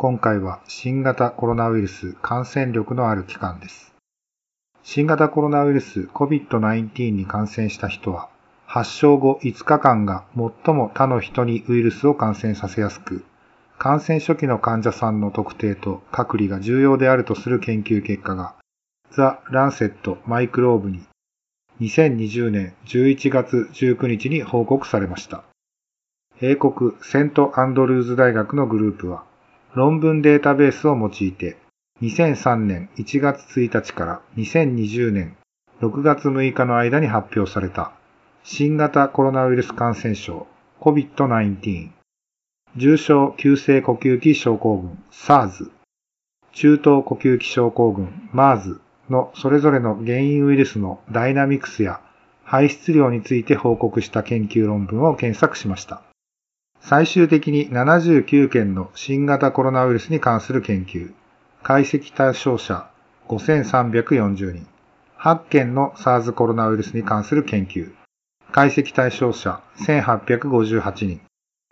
今回は新型コロナウイルス感染力のある期間です。新型コロナウイルス COVID-19 に感染した人は、発症後5日間が最も他の人にウイルスを感染させやすく、感染初期の患者さんの特定と隔離が重要であるとする研究結果が、ザ・ランセット・マイクローブに2020年11月19日に報告されました。英国セントアンドルーズ大学のグループは、論文データベースを用いて、2003年1月1日から2020年6月6日の間に発表された新型コロナウイルス感染症 COVID-19 重症急性呼吸器症候群 SARS 中等呼吸器症候群 MERS のそれぞれの原因ウイルスのダイナミクスや排出量について報告した研究論文を検索しました。最終的に79件の新型コロナウイルスに関する研究、解析対象者5340人、8件の SARS コロナウイルスに関する研究、解析対象者1858人、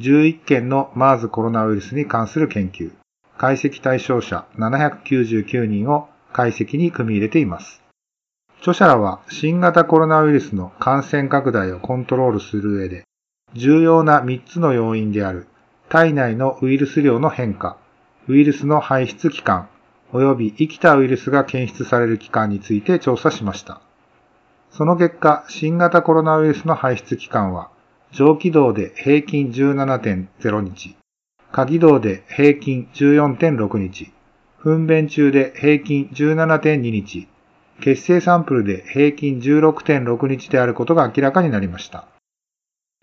11件の MERS コロナウイルスに関する研究、解析対象者799人を解析に組み入れています。著者らは新型コロナウイルスの感染拡大をコントロールする上で、重要な3つの要因である。体内のウイルス量の変化、ウイルスの排出期間、及び生きたウイルスが検出される期間について調査しました。その結果、新型コロナウイルスの排出期間は、上気道で平均17.0日、下気道で平均14.6日、糞便中で平均17.2日、血清サンプルで平均16.6日であることが明らかになりました。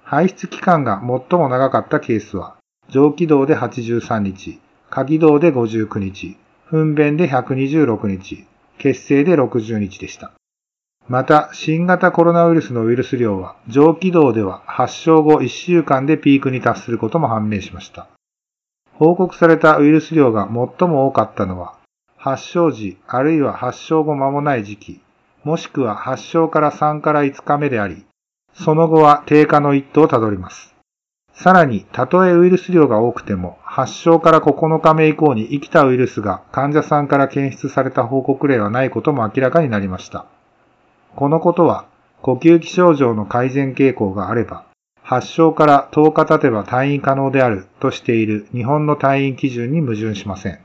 排出期間が最も長かったケースは、上気道で83日、下気道で59日、糞便で126日、血清で60日でした。また、新型コロナウイルスのウイルス量は、上気道では発症後1週間でピークに達することも判明しました。報告されたウイルス量が最も多かったのは、発症時あるいは発症後間もない時期、もしくは発症から3から5日目であり、その後は低下の一途をたどります。さらに、たとえウイルス量が多くても、発症から9日目以降に生きたウイルスが患者さんから検出された報告例はないことも明らかになりました。このことは、呼吸器症状の改善傾向があれば、発症から10日経てば退院可能であるとしている日本の退院基準に矛盾しません。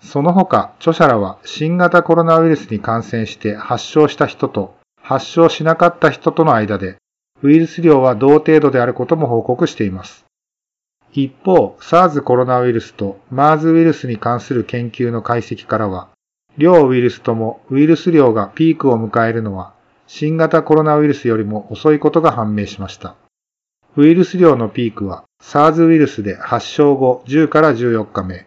その他、著者らは新型コロナウイルスに感染して発症した人と発症しなかった人との間で、ウイルス量は同程度であることも報告しています。一方、SARS コロナウイルスと MERS ウイルスに関する研究の解析からは、両ウイルスともウイルス量がピークを迎えるのは、新型コロナウイルスよりも遅いことが判明しました。ウイルス量のピークは SARS ウイルスで発症後10から14日目、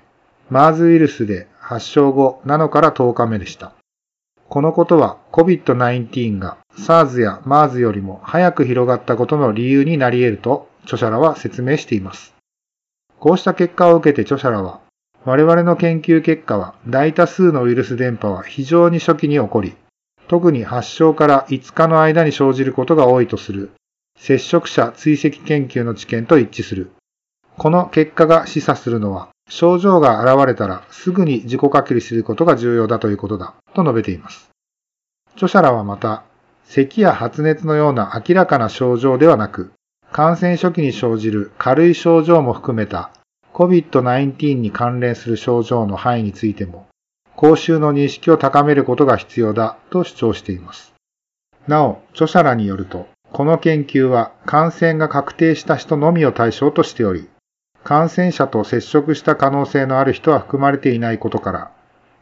MERS ウイルスで発症後7から10日目でした。このことは COVID-19 が SARS や MERS よりも早く広がったことの理由になり得ると著者らは説明しています。こうした結果を受けて著者らは、我々の研究結果は大多数のウイルス電波は非常に初期に起こり、特に発症から5日の間に生じることが多いとする接触者追跡研究の知見と一致する。この結果が示唆するのは、症状が現れたらすぐに自己隔離することが重要だということだ、と述べています。著者らはまた、咳や発熱のような明らかな症状ではなく、感染初期に生じる軽い症状も含めた COVID-19 に関連する症状の範囲についても、公衆の認識を高めることが必要だと主張しています。なお、著者らによると、この研究は感染が確定した人のみを対象としており、感染者と接触した可能性のある人は含まれていないことから、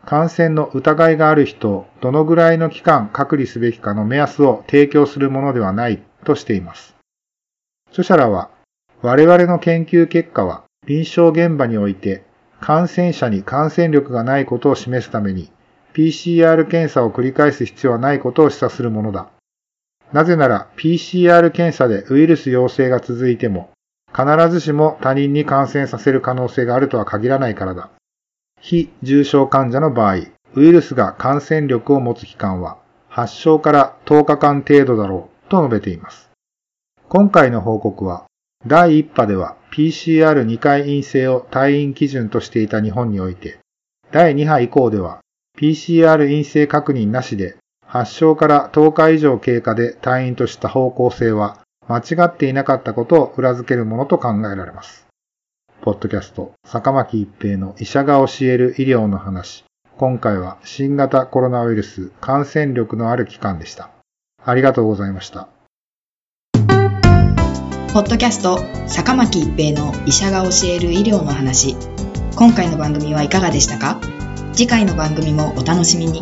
感染の疑いがある人をどのぐらいの期間隔離すべきかの目安を提供するものではないとしています。著者らは、我々の研究結果は臨床現場において感染者に感染力がないことを示すために PCR 検査を繰り返す必要はないことを示唆するものだ。なぜなら PCR 検査でウイルス陽性が続いても必ずしも他人に感染させる可能性があるとは限らないからだ。非重症患者の場合、ウイルスが感染力を持つ期間は発症から10日間程度だろうと述べています。今回の報告は第1波では PCR2 回陰性を退院基準としていた日本において、第2波以降では PCR 陰性確認なしで発症から10日以上経過で退院とした方向性は間違っていなかったことを裏付けるものと考えられます。ポッドキャスト、坂巻一平の医者が教える医療の話。今回は新型コロナウイルス感染力のある期間でした。ありがとうございました。ポッドキャスト坂巻一平の医者が教える医療の話今回の番組はいかがでしたか？次回の番組もお楽しみに